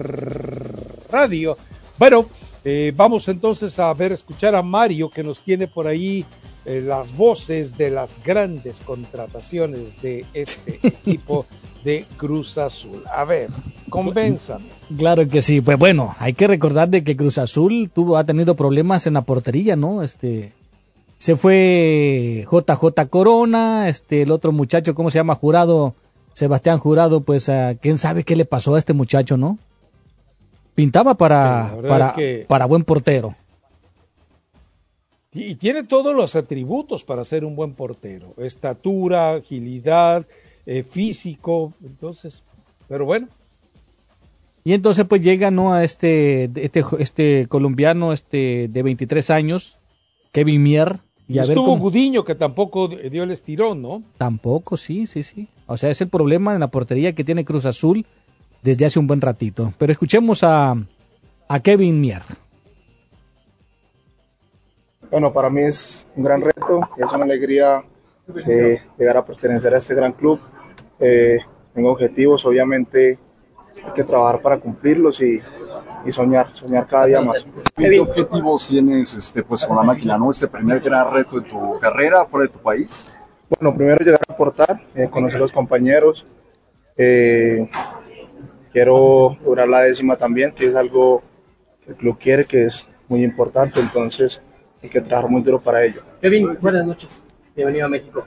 A: radio. Bueno, eh, vamos entonces a ver, escuchar a Mario que nos tiene por ahí eh, las voces de las grandes contrataciones de este equipo de Cruz Azul. A ver, convénzame.
B: Claro que sí, pues bueno, hay que recordar de que Cruz Azul tuvo, ha tenido problemas en la portería, ¿no? Este, se fue JJ Corona, este, el otro muchacho, ¿cómo se llama? Jurado, Sebastián Jurado, pues, quién sabe qué le pasó a este muchacho, ¿no? Pintaba para,
A: Sí, la verdad
B: para,
A: es que-
B: para buen portero.
A: Y tiene todos los atributos para ser un buen portero. Estatura, agilidad, eh, físico. Entonces, pero bueno.
B: Y entonces pues llega ¿no? a este, este, este colombiano este, de 23 años, Kevin Mier.
A: Y, a estuvo ver Gudiño que tampoco dio el estirón, ¿no?
B: Tampoco, sí, sí, sí. O sea, es el problema en la portería que tiene Cruz Azul desde hace un buen ratito. Pero escuchemos a, a Kevin Mier.
P: Bueno, para mí es un gran reto, es una alegría eh, llegar a pertenecer a este gran club. Eh, tengo objetivos, obviamente hay que trabajar para cumplirlos y, y soñar, soñar cada día más.
Q: ¿Qué objetivos tienes este, pues, con la máquina, no? Este primer gran reto de tu carrera fuera de tu país.
P: Bueno, primero llegar a aportar, eh, conocer a los compañeros. quiero lograr la décima también, que es algo que el club quiere, que es muy importante. Entonces, hay que trabajar muy duro para ello.
R: Kevin, buenas noches. Bienvenido a México.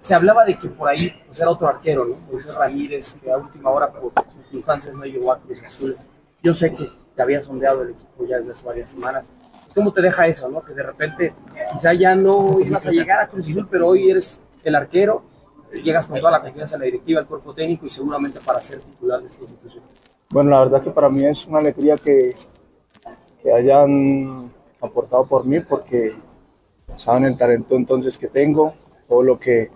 R: Se hablaba de que por ahí pues, era otro arquero, ¿no? José Ramírez, que a última hora por circunstancias no llegó a Cruz Azul. Yo sé que te había sondeado el equipo ya desde hace varias semanas. ¿Cómo te deja eso, no? Que de repente quizá ya no ibas a llegar a Cruz Azul, pero hoy eres el arquero, llegas con toda la confianza de la directiva, el cuerpo técnico y seguramente para ser titular de esta institución.
P: Bueno, la verdad que para mí es una alegría que, que hayan aportado por mí porque saben el talento entonces que tengo, todo lo que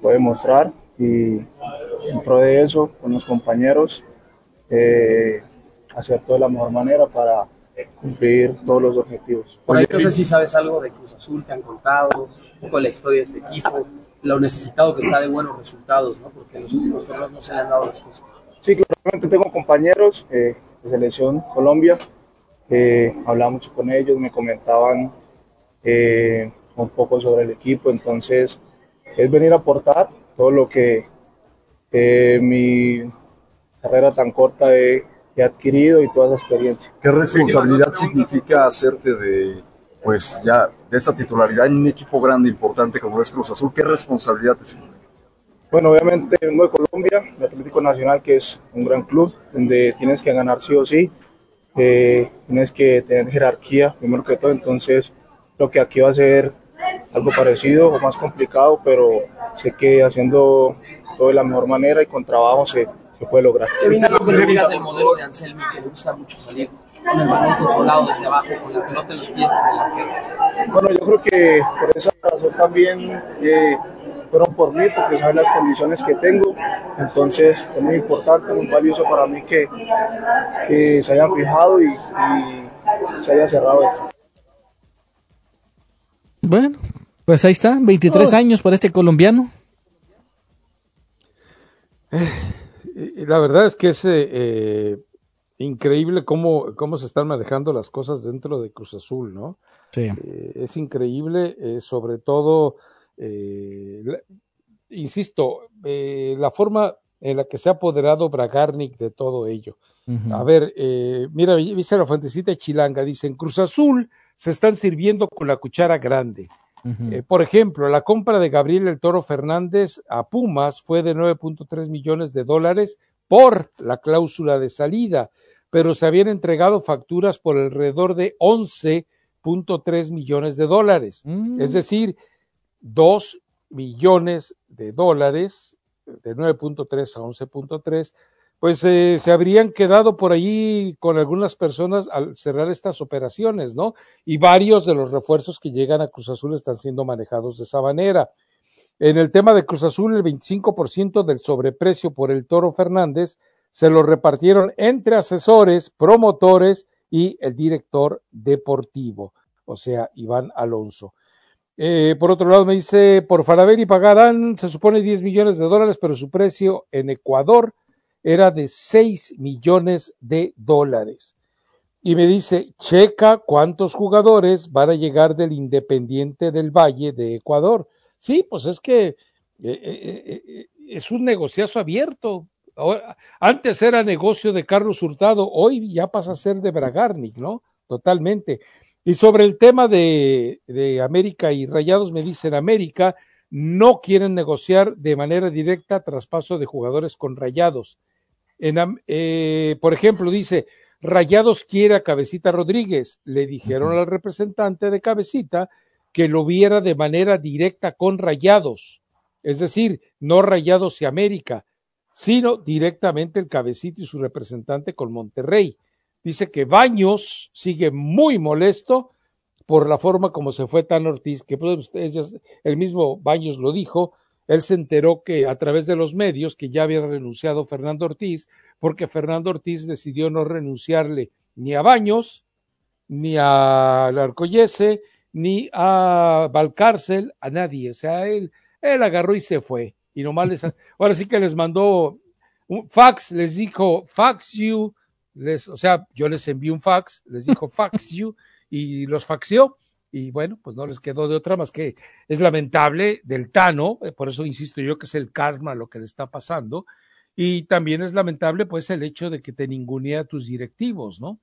P: puedo mostrar y en pro de eso, con los compañeros, eh, hacer todo de la mejor manera para cumplir todos los objetivos.
R: Por ahí no sé si sabes algo de Cruz Azul, te han contado, un poco de la historia de este equipo, lo necesitado que está de buenos resultados, ¿no? porque en los últimos torneos no se le han dado las cosas.
P: Sí, claramente tengo compañeros eh, de Selección Colombia, eh, hablaba mucho con ellos, me comentaban eh, un poco sobre el equipo, entonces es venir a aportar todo lo que eh, mi carrera tan corta he, adquirido y toda esa experiencia.
Q: ¿Qué responsabilidad significa hacerte de, pues ya, de esta titularidad en un equipo grande, importante como es Cruz Azul? ¿Qué responsabilidad te significa?
P: Bueno, obviamente vengo de Colombia, el Atlético Nacional, que es un gran club, donde tienes que ganar sí o sí, eh, tienes que tener jerarquía, primero que todo, entonces lo que aquí va a ser algo parecido o más complicado, pero sé que haciendo todo de la mejor manera y con trabajo se, se puede lograr.
R: ¿Qué viene algo que le digas del modelo de Anselmi, que le gusta mucho salir con el balón controlado desde abajo, con la pelota en los pies desde la
P: Bueno, yo creo que por esa razón también eh, fueron por mí, porque saben las condiciones que tengo. Entonces es muy importante, muy valioso para mí que, que se hayan fijado y, y se haya cerrado esto.
B: Bueno, pues ahí está, 23 años para este colombiano.
A: Eh, la verdad es que es eh, eh, increíble cómo, cómo se están manejando las cosas dentro de Cruz Azul, ¿no?
B: Sí.
A: es increíble, sobre todo eh, insisto, eh, la forma en la que se ha apoderado Bragarnik de todo ello. A ver, eh, mira, dice la fuentecita chilanga, dice, en Cruz Azul se están sirviendo con la cuchara grande. Eh, por ejemplo, la compra de Gabriel el Toro Fernández a Pumas fue de 9.3 millones de dólares por la cláusula de salida, pero se habían entregado facturas por alrededor de 11.3 millones de dólares.
B: Mm.
A: Es decir, 2 millones de dólares, de 9.3 a 11.3, pues eh, se habrían quedado por allí con algunas personas al cerrar estas operaciones, ¿no? Y varios de los refuerzos que llegan a Cruz Azul están siendo manejados de esa manera. En el tema de Cruz Azul, el 25% del sobreprecio por el Toro Fernández se lo repartieron entre asesores, promotores y el director deportivo, o sea, Iván Alonso. Eh, por otro lado, me dice, por Faraberi pagarán, se supone 10 millones de dólares, pero su precio en Ecuador era de 6 millones de dólares. Y me dice, checa cuántos jugadores van a llegar del Independiente del Valle de Ecuador. Sí, pues es que eh, eh, es un negociazo abierto. Antes era negocio de Carlos Hurtado, hoy ya pasa a ser de Bragarnik, ¿no? Totalmente. Y sobre el tema de, de América y Rayados, me dicen América no quieren negociar de manera directa traspaso de jugadores con Rayados. En, eh, por ejemplo, dice, Rayados quiere a Cabecita Rodríguez. Le dijeron al representante de Cabecita que lo viera de manera directa con Rayados. Es decir, no Rayados y América. sino directamente el cabecito y su representante con Monterrey. Dice que Baños sigue muy molesto por la forma como se fue Tan Ortiz, que pues, ustedes el mismo Baños lo dijo, él se enteró que a través de los medios que ya había renunciado Fernando Ortiz, porque Fernando Ortiz decidió no renunciarle ni a Baños, ni a Larcoyese, ni a Valcárcel, a nadie. O sea, él, él agarró y se fue. Y nomás les, ahora sí que les mandó un fax, les dijo fax you, les, o sea, yo les envié un fax, les dijo fax you, y los faxió y bueno, pues no les quedó de otra más que es lamentable del Tano, eh, por eso insisto yo que es el karma lo que le está pasando, y también es lamentable pues el hecho de que te ningunea a tus directivos, ¿no?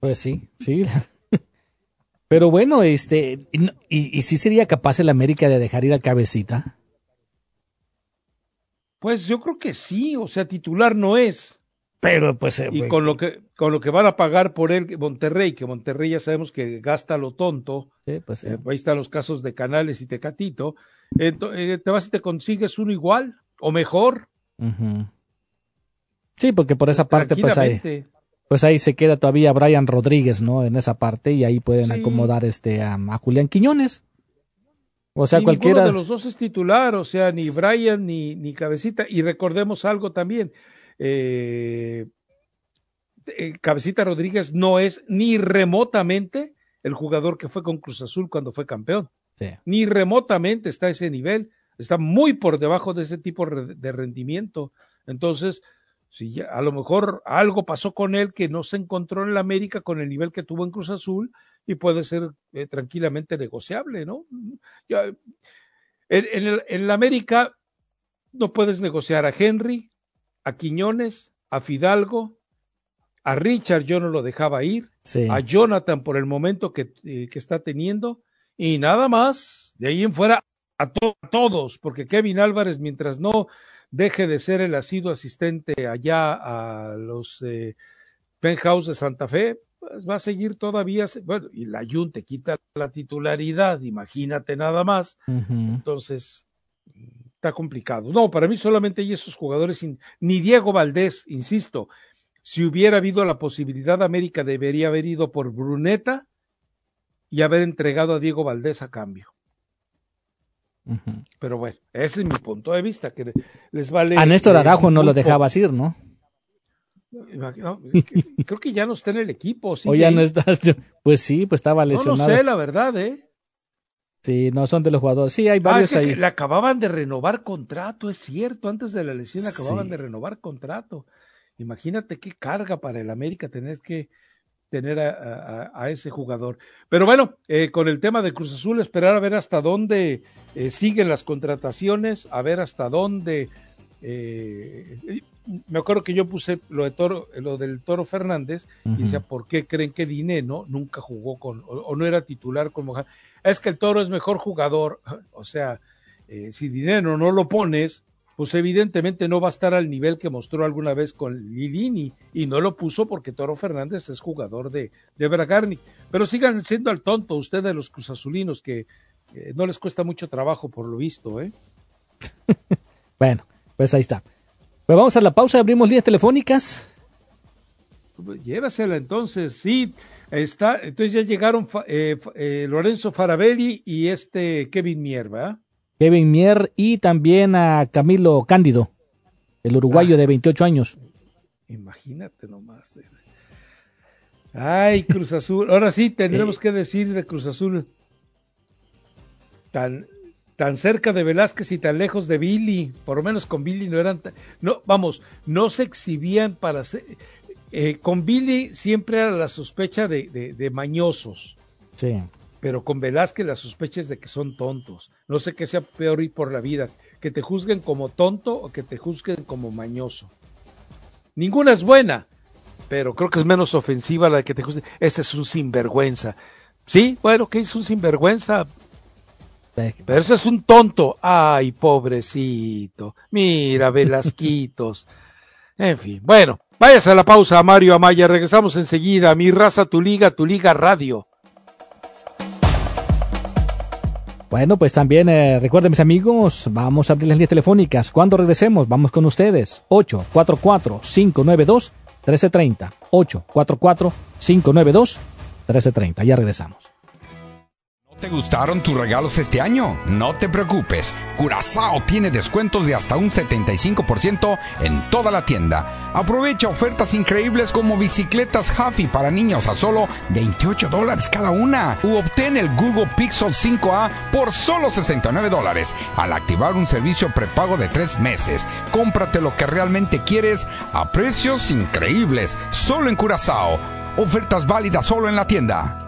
B: Pues sí, sí. Pero bueno, este, y, y, sí sería capaz el América de dejar ir al cabecita.
A: Pues yo creo que sí, o sea, titular no es.
B: Pero pues. Eh,
A: y con lo que con lo que van a pagar por él Monterrey, que Monterrey ya sabemos que gasta lo tonto.
B: pues
A: eh, ahí están los casos de Canales y Tecatito. Eh, te vas y te consigues uno igual o mejor.
B: Sí, porque por esa parte pues ahí, pues ahí se queda todavía Brian Rodríguez, ¿no? En esa parte y ahí pueden acomodar este a, Julián Quiñones. O sea, cualquiera
A: de los dos es titular, o sea, ni Brian ni, ni Cabecita. Y recordemos algo también, eh, Cabecita Rodríguez no es ni remotamente el jugador que fue con Cruz Azul cuando fue campeón. Ni remotamente está a ese nivel. Está muy por debajo de ese tipo de rendimiento. Entonces, si a lo mejor algo pasó con él que no se encontró en la América con el nivel que tuvo en Cruz Azul y puede ser eh, tranquilamente negociable, ¿no? en, en, en la América no puedes negociar a Henry, a Quiñones, a Fidalgo, a Richard yo no lo dejaba ir, a Jonathan por el momento que, eh, que, está teniendo, y nada más, de ahí en fuera a, todos, porque Kevin Álvarez, mientras no deje de ser el asiduo asistente allá a los eh, Penthouse de Santa Fe, pues va a seguir todavía, bueno, y la Jun te quita la titularidad, imagínate nada más, entonces está complicado. No, para mí solamente hay esos jugadores, ni Diego Valdés, insisto, si hubiera habido la posibilidad, América debería haber ido por Bruneta y haber entregado a Diego Valdés a cambio. Pero bueno, ese es mi punto de vista, que les vale.
B: A Néstor Arajo no lo dejabas ir, ¿no?
A: creo que ya no está en el equipo.
B: ¿sí? O ya no estás. Pues sí, pues estaba lesionado.
A: No, no sé, la verdad, ¿eh?
B: Sí, no son de los jugadores. Sí, hay ah, varios ahí.
A: le acababan de renovar contrato, es cierto. Antes de la lesión acababan de renovar contrato. Imagínate qué carga para el América tener que tener a, ese jugador. Pero bueno, eh, con el tema de Cruz Azul, esperar a ver hasta dónde eh, siguen las contrataciones, a ver hasta dónde. Eh, me acuerdo que yo puse lo de Toro, lo del Toro Fernández y decía, ¿por qué creen que Dineno nunca jugó con, o, no era titular con Mohamed? es que el toro es mejor jugador. O sea, eh, si dinero no lo pones, pues evidentemente no va a estar al nivel que mostró alguna vez con Lilini y no lo puso porque Toro Fernández es jugador de, de Bragarni. Pero sigan siendo al tonto ustedes los cruzazulinos que eh, no les cuesta mucho trabajo por lo visto, ¿eh?
B: bueno, pues ahí está. Pues vamos a la pausa, abrimos líneas telefónicas.
A: Llévasela entonces, sí. Está, entonces ya llegaron eh, eh, Lorenzo Farabelli y este Kevin Mier, ¿verdad?
B: Kevin Mier y también a Camilo Cándido, el uruguayo de 28 años.
A: Imagínate nomás. Eh. Ay, Cruz Azul. Ahora sí, tendremos que decir de Cruz Azul. Tan, tan cerca de Velázquez y tan lejos de Billy. Por lo menos con Billy no eran. no, vamos, no se exhibían para ser eh, con Billy siempre era la sospecha de, mañosos.
B: Sí.
A: Pero con Velázquez la sospecha es de que son tontos. No sé qué sea peor ir por la vida, que te juzguen como tonto o que te juzguen como mañoso. Ninguna es buena, pero creo que es menos ofensiva la de que te juzguen. Ese es un sinvergüenza. Sí, bueno, ¿qué es un sinvergüenza? Pero ese es un tonto. Ay, pobrecito. Mira, Velasquitos. En fin, bueno, Váyase a la pausa, Mario Amaya. Regresamos enseguida. Mi raza, tu liga, tu liga radio.
B: Bueno, pues también eh, recuerden mis amigos, vamos a abrir las líneas telefónicas. Cuando regresemos, vamos con ustedes. 844-592-1330. 844-592-1330. Ya regresamos.
S: ¿Te gustaron tus regalos este año? No te preocupes, Curazao tiene descuentos de hasta un 75% en toda la tienda. Aprovecha ofertas increíbles como bicicletas Huffy para niños a solo 28 dólares cada una u obtén el Google Pixel 5A por solo 69 dólares al activar un servicio prepago de 3 meses. Cómprate lo que realmente quieres a precios increíbles, solo en Curazao. Ofertas válidas solo en la tienda.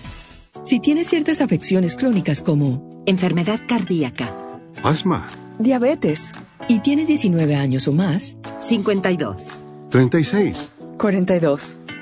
T: Si tienes ciertas afecciones crónicas como enfermedad cardíaca,
U: asma,
T: diabetes y tienes 19 años o más,
U: 52, 36,
T: 42.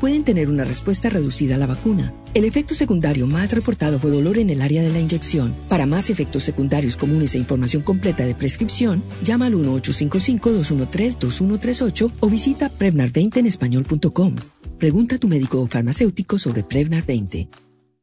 T: pueden tener una respuesta reducida a la vacuna. El efecto secundario más reportado fue dolor en el área de la inyección. Para más efectos secundarios comunes e información completa de prescripción, llama al 1-855-213-2138 o visita Prevnar20 en español.com. Pregunta a tu médico o farmacéutico sobre Prevnar 20.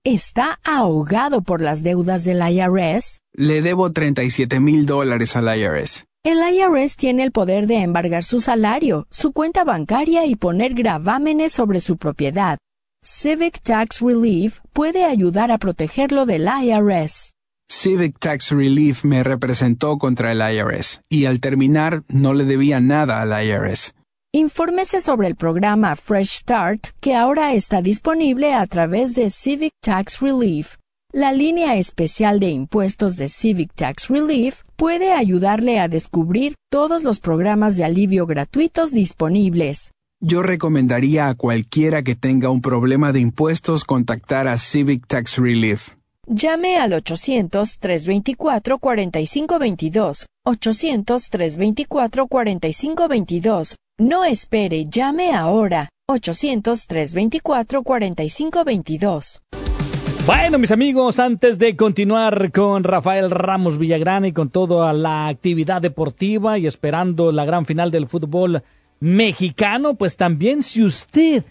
V: ¿Está ahogado por las deudas del IRS?
W: Le debo 37 mil dólares al IRS.
V: El IRS tiene el poder de embargar su salario, su cuenta bancaria y poner gravámenes sobre su propiedad. Civic Tax Relief puede ayudar a protegerlo del IRS.
W: Civic Tax Relief me representó contra el IRS y al terminar no le debía nada al IRS.
V: Infórmese sobre el programa Fresh Start que ahora está disponible a través de Civic Tax Relief. La línea especial de impuestos de Civic Tax Relief puede ayudarle a descubrir todos los programas de alivio gratuitos disponibles.
W: Yo recomendaría a cualquiera que tenga un problema de impuestos contactar a Civic Tax Relief.
V: Llame al 800-324-4522. 800-324-4522. No espere, llame ahora. 800-324-4522.
B: Bueno, mis amigos, antes de continuar con Rafael Ramos Villagrán y con toda la actividad deportiva y esperando la gran final del fútbol mexicano, pues también si usted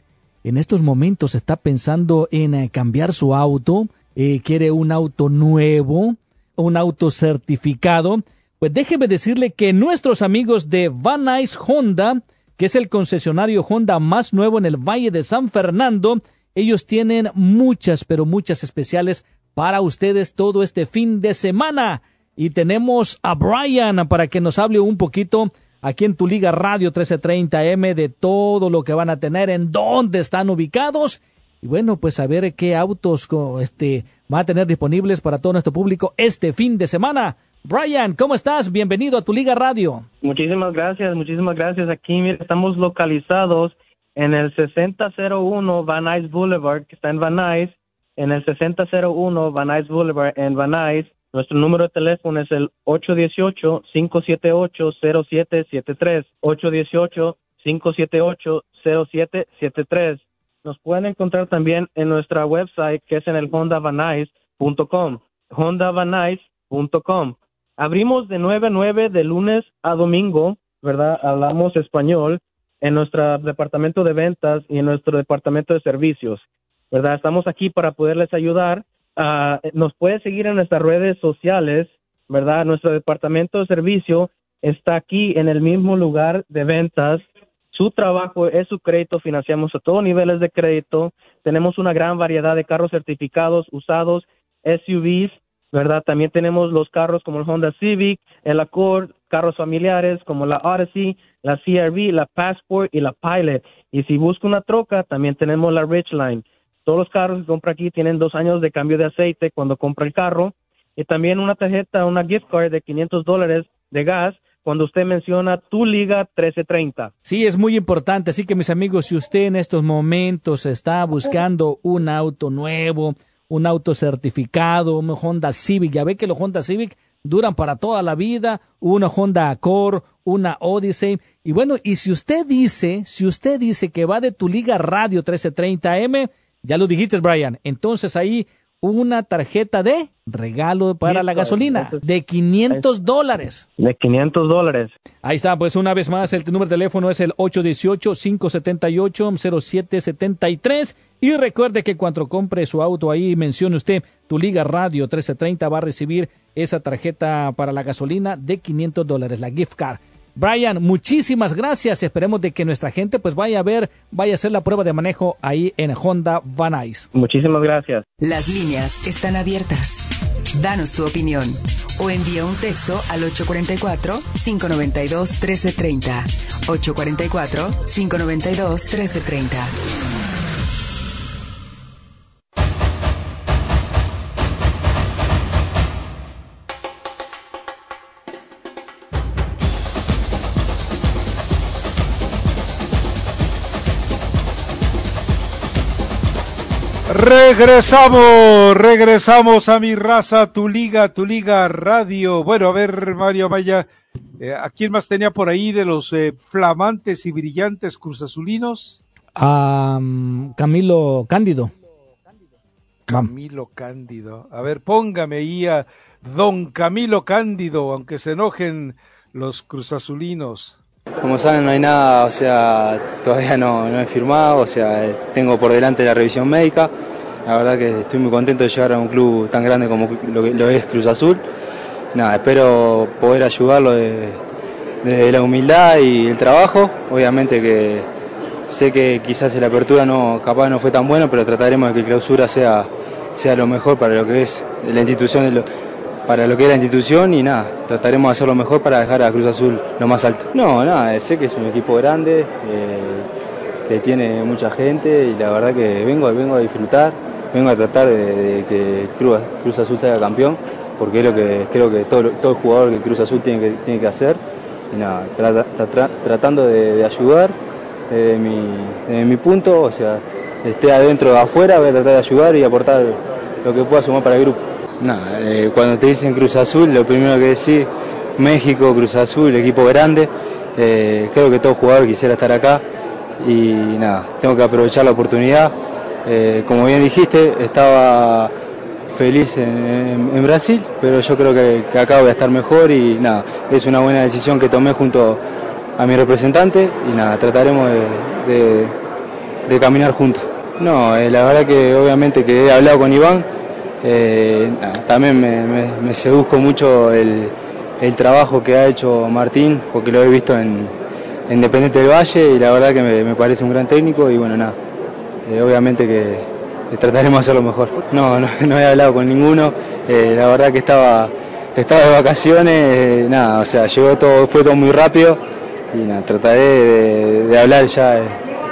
B: en estos momentos está pensando en eh, cambiar su auto, eh, quiere un auto nuevo, un auto certificado, pues déjeme decirle que nuestros amigos de Van Nuys Honda, que es el concesionario Honda más nuevo en el Valle de San Fernando, ellos tienen muchas, pero muchas especiales para ustedes todo este fin de semana. Y tenemos a Brian para que nos hable un poquito aquí en tu Liga Radio 1330M de todo lo que van a tener, en dónde están ubicados. Y bueno, pues a ver qué autos este, va a tener disponibles para todo nuestro público este fin de semana. Brian, ¿cómo estás? Bienvenido a tu Liga Radio.
X: Muchísimas gracias, muchísimas gracias. Aquí estamos localizados en el 6001 Van Nuys Boulevard, que está en Van Nuys, en el 6001 Van Nuys Boulevard en Van Nuys. Nuestro número de teléfono es el 818-578-0773. 818-578-0773. Nos pueden encontrar también en nuestra website que es en el hondavanais.com. hondavanais.com. Abrimos de 9 a 9 de lunes a domingo, ¿verdad? Hablamos español en nuestro departamento de ventas y en nuestro departamento de servicios, ¿verdad? Estamos aquí para poderles ayudar. Ah, nos puede seguir en nuestras redes sociales, ¿verdad? Nuestro departamento de servicio está aquí en el mismo lugar de ventas. Su trabajo es su crédito, financiamos a todos niveles de crédito. Tenemos una gran variedad de carros certificados, usados, SUVs, ¿verdad? También tenemos los carros como el Honda Civic, el Accord, carros familiares como la Odyssey, la CRV, la Passport y la Pilot. Y si busca una troca, también tenemos la Ridgeline. Todos los carros que compra aquí tienen dos años de cambio de aceite cuando compra el carro. Y también una tarjeta, una gift card de 500 dólares de gas cuando usted menciona tu liga 1330.
B: Sí, es muy importante. Así que mis amigos, si usted en estos momentos está buscando un auto nuevo, un auto certificado, un Honda Civic, ya ve que los Honda Civic duran para toda la vida, una Honda Accord, una Odyssey. Y bueno, y si usted dice, si usted dice que va de tu liga radio 1330M, ya lo dijiste, Brian, entonces ahí una tarjeta de regalo para la gasolina de 500 dólares.
X: De 500 dólares.
B: Ahí está, pues una vez más, el número de teléfono es el 818-578-0773. Y recuerde que cuando compre su auto ahí, mencione usted tu Liga Radio 1330, va a recibir esa tarjeta para la gasolina de 500 dólares, la gift card. Brian, muchísimas gracias. Esperemos de que nuestra gente pues vaya a ver, vaya a hacer la prueba de manejo ahí en Honda Van Nuys.
X: Muchísimas gracias.
T: Las líneas están abiertas. Danos tu opinión o envía un texto al 844-592-1330. 844-592-1330.
A: Regresamos, regresamos a mi raza, tu liga, tu liga radio. Bueno, a ver, Mario Maya, eh, ¿a quién más tenía por ahí de los eh, flamantes y brillantes cruzazulinos?
B: A Camilo Cándido.
A: Camilo Cándido. A ver, póngame ahí a don Camilo Cándido, aunque se enojen los cruzazulinos.
Y: Como saben, no hay nada, o sea, todavía no, no he firmado, o sea, tengo por delante la revisión médica la verdad que estoy muy contento de llegar a un club tan grande como lo, es Cruz Azul. Nada, espero poder ayudarlo de, la humildad y el trabajo. Obviamente que sé que quizás la apertura no, capaz no fue tan bueno, pero trataremos de que clausura sea, sea lo mejor para lo que es la institución, para lo que es la institución y nada, trataremos de hacer lo mejor para dejar a Cruz Azul lo más alto. No, nada, sé que es un equipo grande, eh, que tiene mucha gente y la verdad que vengo, vengo a disfrutar vengo a tratar de, que Cruz, Azul sea campeón, porque es lo que creo que todo, todo jugador que Cruz Azul tiene que, tiene que hacer. Y nada, tratando de, ayudar desde mi, mi, punto, o sea, esté adentro o afuera, voy a tratar de ayudar y aportar lo que pueda sumar para el grupo. Nada, eh, cuando te dicen Cruz Azul, lo primero que decís, México, Cruz Azul, equipo grande, eh, creo que todo jugador quisiera estar acá y nada, tengo que aprovechar la oportunidad eh, como bien dijiste, estaba feliz en, Brasil, pero yo creo que, acá voy a estar mejor y nada, es una buena decisión que tomé junto a mi representante y nada, trataremos de, caminar juntos. No, eh, la verdad que obviamente que he hablado con Iván, eh, también me, seduzco mucho el, trabajo que ha hecho Martín, porque lo he visto en, Independiente del Valle y la verdad que me parece un gran técnico y bueno, nada, eh, obviamente que, trataremos de hacerlo mejor. No, no, he hablado con ninguno, eh, la verdad que estaba, estaba de vacaciones, nada, o sea, llegó todo, fue todo muy rápido y nada, trataré de, hablar ya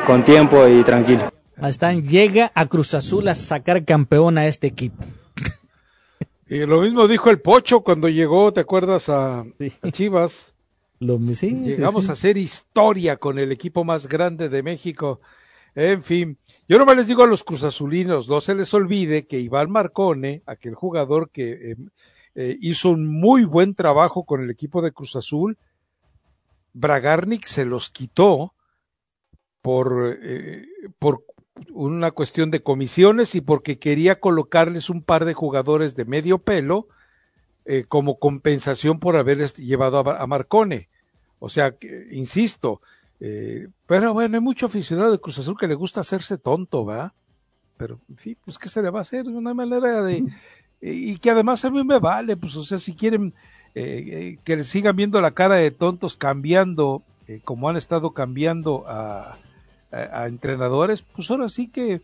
Y: con tiempo y tranquilo.
B: Están, llega a Cruz Azul a sacar campeón a este equipo.
A: Y lo mismo dijo el Pocho cuando llegó, ¿te acuerdas? A, Chivas.
B: Lo,
A: Llegamos a hacer historia con el equipo más grande de México. En fin, yo nomás les digo a los cruzazulinos, no se les olvide que Iván Marcone, aquel jugador que eh, eh, hizo un muy buen trabajo con el equipo de Cruz Azul, Bragarnik se los quitó por, eh, por una cuestión de comisiones y porque quería colocarles un par de jugadores de medio pelo como compensación por haber llevado a, a Marcone. O sea, que, insisto, eh, pero bueno, hay mucho aficionado de Cruz Azul que le gusta hacerse tonto, ¿va? Pero, en fin, pues, ¿qué se le va a hacer? Una manera de. y que además a mí me vale, pues, o sea, si quieren eh, eh que sigan viendo la cara de tontos cambiando, eh, como han estado cambiando a, a, entrenadores, pues ahora sí que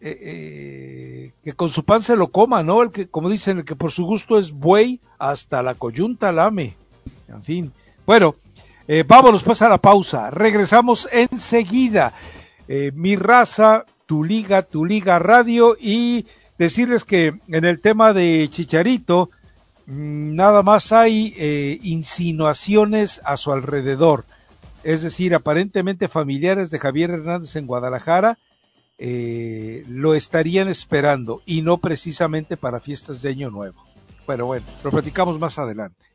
A: eh, eh, que con su pan se lo coma, ¿no? El que, como dicen, el que por su gusto es buey, hasta la coyunta lame. En fin. Bueno, eh, vámonos pues a la pausa. Regresamos enseguida. Eh, mi raza, tu liga, tu liga radio y decirles que en el tema de Chicharito, mm, nada más hay insinuaciones a su alrededor. Es decir, aparentemente familiares de Javier Hernández en Guadalajara eh, lo estarían esperando y no precisamente para fiestas de Año Nuevo. Bueno, bueno, lo platicamos más adelante.